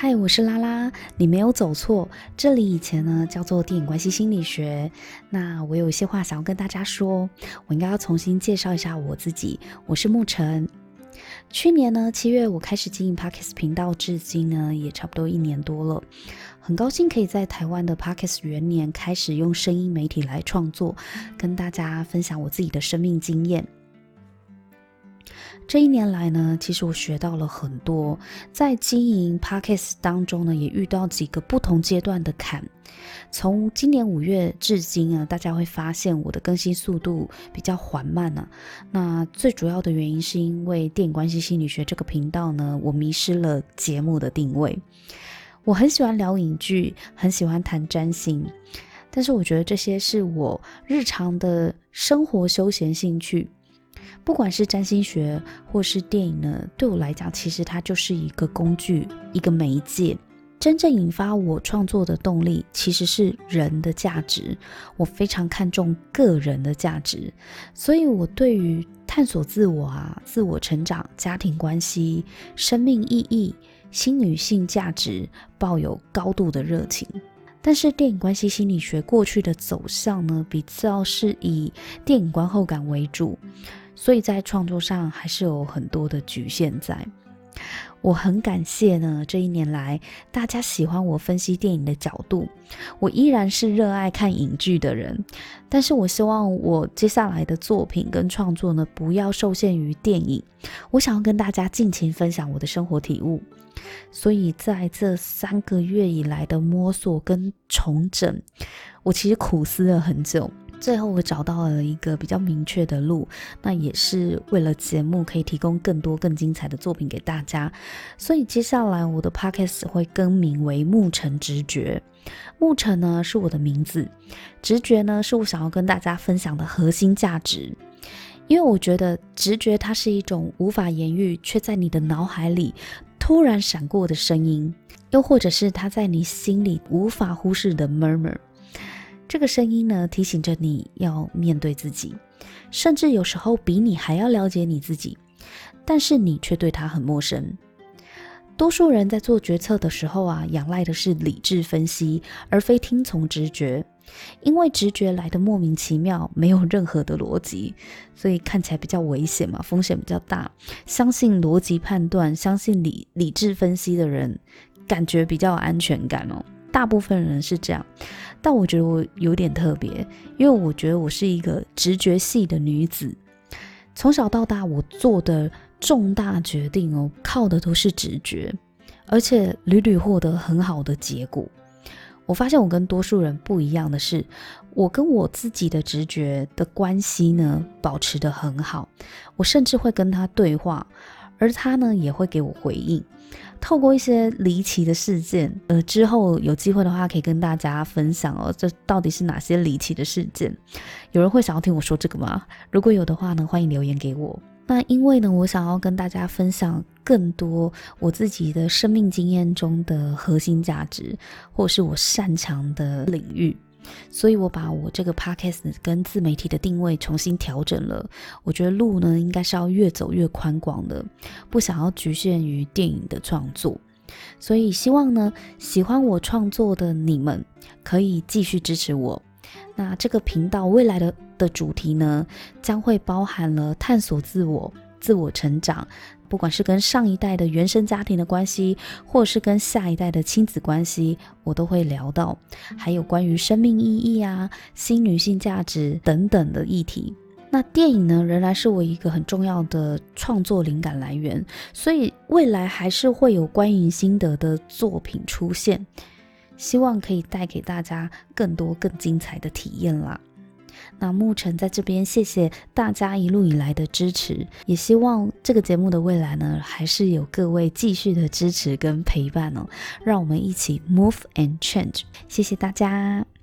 嗨，我是拉拉，你没有走错，这里以前呢叫做电影关系心理学。那我有一些话想要跟大家说，我应该要重新介绍一下我自己，我是牧晨。去年呢七月我开始经营 Podcast 频道，至今呢也差不多一年多了，很高兴可以在台湾的 Podcast 元年开始用声音媒体来创作，跟大家分享我自己的生命经验。这一年来呢，其实我学到了很多，在经营 Podcast 当中呢，也遇到几个不同阶段的坎。从今年五月至今啊，大家会发现我的更新速度比较缓慢呢、啊。那最主要的原因是因为电影关系心理学这个频道呢，我迷失了节目的定位。我很喜欢聊影剧，很喜欢谈占星，但是我觉得这些是我日常的生活休闲兴趣。不管是占星学或是电影呢，对我来讲，其实它就是一个工具，一个媒介。真正引发我创作的动力，其实是人的价值。我非常看重个人的价值，所以我对于探索自我啊、自我成长、家庭关系、生命意义、新女性价值抱有高度的热情。但是电影关系心理学过去的走向呢，比较是以电影观后感为主。所以在创作上还是有很多的局限在。我很感谢呢，这一年来大家喜欢我分析电影的角度。我依然是热爱看影剧的人，但是我希望我接下来的作品跟创作呢，不要受限于电影。我想要跟大家尽情分享我的生活体悟。所以在这三个月以来的摸索跟重整，我其实苦思了很久。最后我找到了一个比较明确的路，那也是为了节目可以提供更多更精彩的作品给大家。所以接下来我的 podcast 会更名为牧晨直觉。牧晨呢是我的名字，直觉呢是我想要跟大家分享的核心价值。因为我觉得直觉它是一种无法言喻却在你的脑海里突然闪过的声音，又或者是它在你心里无法忽视的 murmur。这个声音呢，提醒着你要面对自己，甚至有时候比你还要了解你自己，但是你却对他很陌生。多数人在做决策的时候啊，仰赖的是理智分析，而非听从直觉，因为直觉来得莫名其妙，没有任何的逻辑，所以看起来比较危险嘛，风险比较大。相信逻辑判断，相信理理智分析的人，感觉比较有安全感哦。大部分人是这样，但我觉得我有点特别，因为我觉得我是一个直觉系的女子。从小到大，我做的重大决定哦，靠的都是直觉，而且屡屡获得很好的结果。我发现我跟多数人不一样的是，我跟我自己的直觉的关系呢，保持得很好。我甚至会跟他对话，而他呢，也会给我回应。透过一些离奇的事件，呃，之后有机会的话可以跟大家分享哦。这到底是哪些离奇的事件？有人会想要听我说这个吗？如果有的话呢，欢迎留言给我。那因为呢，我想要跟大家分享更多我自己的生命经验中的核心价值，或是我擅长的领域。所以我把我这个 podcast 跟自媒体的定位重新调整了。我觉得路呢，应该是要越走越宽广的，不想要局限于电影的创作。所以希望呢，喜欢我创作的你们可以继续支持我。那这个频道未来的的主题呢，将会包含了探索自我、自我成长。不管是跟上一代的原生家庭的关系，或是跟下一代的亲子关系，我都会聊到，还有关于生命意义啊、新女性价值等等的议题。那电影呢，仍然是我一个很重要的创作灵感来源，所以未来还是会有观影心得的作品出现，希望可以带给大家更多更精彩的体验啦。那牧晨在这边，谢谢大家一路以来的支持，也希望这个节目的未来呢，还是有各位继续的支持跟陪伴哦，让我们一起 move and change，谢谢大家。